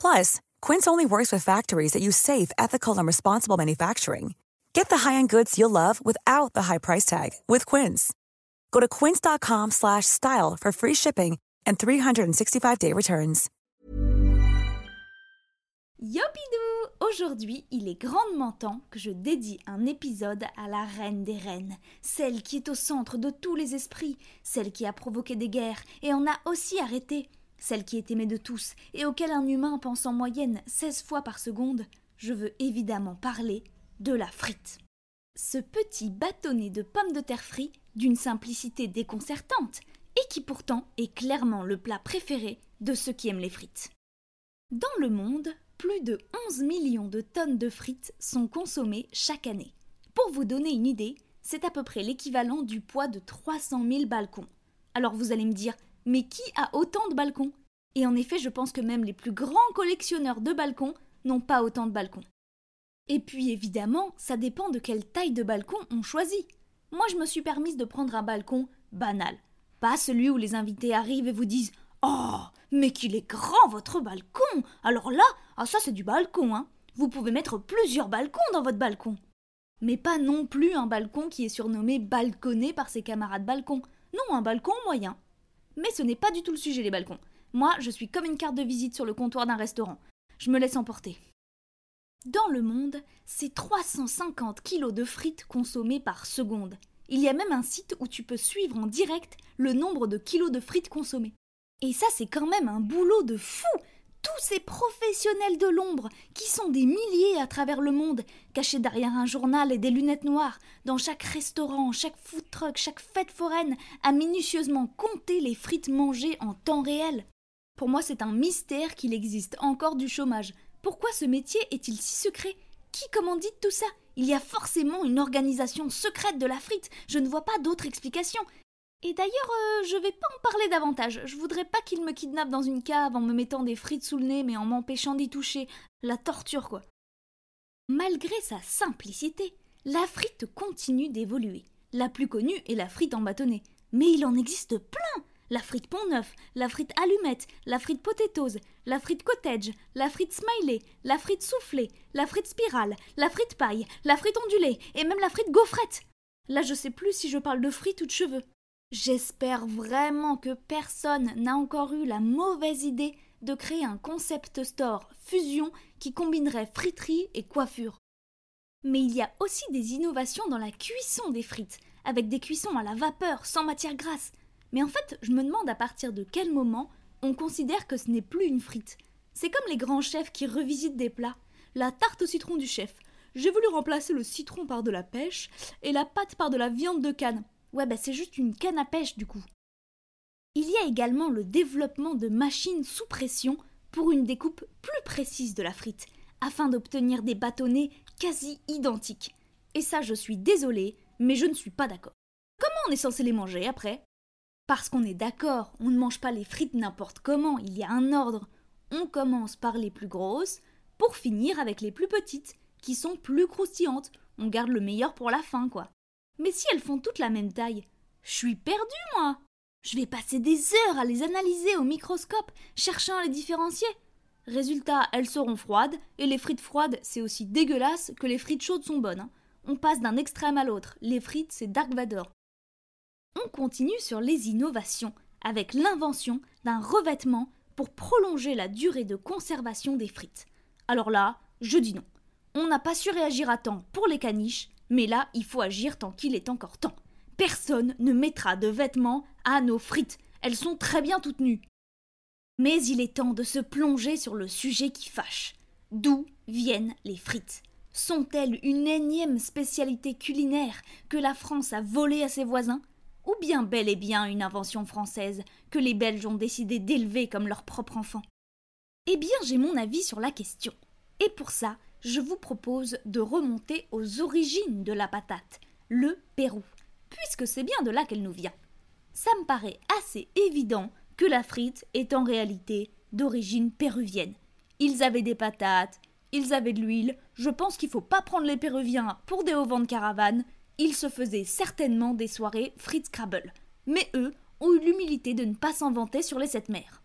Plus, Quince only works with factories that use safe, ethical, and responsible manufacturing. Get the high-end goods you'll love without the high price tag with Quince. Go to quince.com/style for free shipping and 365-day returns. Yopidou Aujourd'hui, il est grandement temps que je dédie un épisode à la reine des reines, celle qui est au centre de tous les esprits, celle qui a provoqué des guerres et en a aussi arrêté, celle qui est aimée de tous et auquel un humain pense en moyenne 16 fois par seconde, je veux évidemment parler de la frite. Ce petit bâtonnet de pommes de terre frites d'une simplicité déconcertante et qui pourtant est clairement le plat préféré de ceux qui aiment les frites. Dans le monde, plus de 11 millions de tonnes de frites sont consommées chaque année. Pour vous donner une idée, c'est à peu près l'équivalent du poids de 300 000 balcons. Alors vous allez me dire, mais qui a autant de balcons? Et en effet, je pense que même les plus grands collectionneurs de balcons n'ont pas autant de balcons. Et puis évidemment, ça dépend de quelle taille de balcon on choisit. Moi, je me suis permise de prendre un balcon banal, pas celui où les invités arrivent et vous disent Oh, mais qu'il est grand votre balcon Alors là, ah ça c'est du balcon, hein Vous pouvez mettre plusieurs balcons dans votre balcon. Mais pas non plus un balcon qui est surnommé balconné par ses camarades balcons. Non, un balcon moyen. Mais ce n'est pas du tout le sujet, les balcons. Moi, je suis comme une carte de visite sur le comptoir d'un restaurant. Je me laisse emporter. Dans le monde, c'est 350 kilos de frites consommées par seconde. Il y a même un site où tu peux suivre en direct le nombre de kilos de frites consommées. Et ça, c'est quand même un boulot de fou tous ces professionnels de l'ombre, qui sont des milliers à travers le monde, cachés derrière un journal et des lunettes noires, dans chaque restaurant, chaque food truck, chaque fête foraine, à minutieusement compter les frites mangées en temps réel. Pour moi, c'est un mystère qu'il existe encore du chômage. Pourquoi ce métier est-il si secret? Qui commandite tout ça? Il y a forcément une organisation secrète de la frite. Je ne vois pas d'autre explication. Et d'ailleurs, euh, je vais pas en parler davantage. Je voudrais pas qu'il me kidnappe dans une cave en me mettant des frites sous le nez mais en m'empêchant d'y toucher. La torture, quoi. Malgré sa simplicité, la frite continue d'évoluer. La plus connue est la frite en bâtonnet. Mais il en existe plein La frite pont-neuf, la frite allumette, la frite potatoes, la frite cottage, la frite smiley, la frite soufflée, la frite spirale, la frite paille, la frite ondulée et même la frite gaufrette. Là, je sais plus si je parle de frites ou de cheveux. J'espère vraiment que personne n'a encore eu la mauvaise idée de créer un concept store fusion qui combinerait friterie et coiffure. Mais il y a aussi des innovations dans la cuisson des frites, avec des cuissons à la vapeur, sans matière grasse. Mais en fait, je me demande à partir de quel moment on considère que ce n'est plus une frite. C'est comme les grands chefs qui revisitent des plats. La tarte au citron du chef. J'ai voulu remplacer le citron par de la pêche et la pâte par de la viande de canne. Ouais, bah c'est juste une canne à pêche du coup. Il y a également le développement de machines sous pression pour une découpe plus précise de la frite, afin d'obtenir des bâtonnets quasi identiques. Et ça, je suis désolée, mais je ne suis pas d'accord. Comment on est censé les manger après? Parce qu'on est d'accord, on ne mange pas les frites n'importe comment, il y a un ordre. On commence par les plus grosses, pour finir avec les plus petites, qui sont plus croustillantes. On garde le meilleur pour la fin, quoi. Mais si elles font toutes la même taille, je suis perdue, moi Je vais passer des heures à les analyser au microscope, cherchant à les différencier. Résultat, elles seront froides, et les frites froides, c'est aussi dégueulasse que les frites chaudes sont bonnes. Hein. On passe d'un extrême à l'autre. Les frites, c'est Dark Vador. On continue sur les innovations, avec l'invention d'un revêtement pour prolonger la durée de conservation des frites. Alors là, je dis non. On n'a pas su réagir à temps pour les caniches, mais là, il faut agir tant qu'il est encore temps. Personne ne mettra de vêtements à nos frites. Elles sont très bien toutes nues. Mais il est temps de se plonger sur le sujet qui fâche. D'où viennent les frites? Sont-elles une énième spécialité culinaire que la France a volée à ses voisins? Ou bien bel et bien une invention française que les Belges ont décidé d'élever comme leur propre enfant? Eh bien, j'ai mon avis sur la question. Et pour ça, je vous propose de remonter aux origines de la patate, le Pérou, puisque c'est bien de là qu'elle nous vient. Ça me paraît assez évident que la frite est en réalité d'origine péruvienne. Ils avaient des patates, ils avaient de l'huile, je pense qu'il faut pas prendre les Péruviens pour des hauts de caravane, ils se faisaient certainement des soirées frites Scrabble. Mais eux ont eu l'humilité de ne pas s'en vanter sur les sept mers.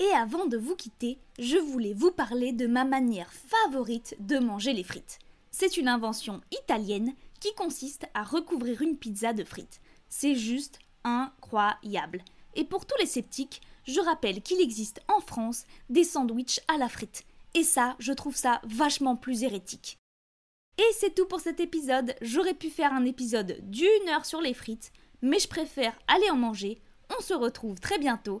Et avant de vous quitter, je voulais vous parler de ma manière favorite de manger les frites. C'est une invention italienne qui consiste à recouvrir une pizza de frites. C'est juste incroyable. Et pour tous les sceptiques, je rappelle qu'il existe en France des sandwichs à la frite. Et ça, je trouve ça vachement plus hérétique. Et c'est tout pour cet épisode. J'aurais pu faire un épisode d'une heure sur les frites, mais je préfère aller en manger. On se retrouve très bientôt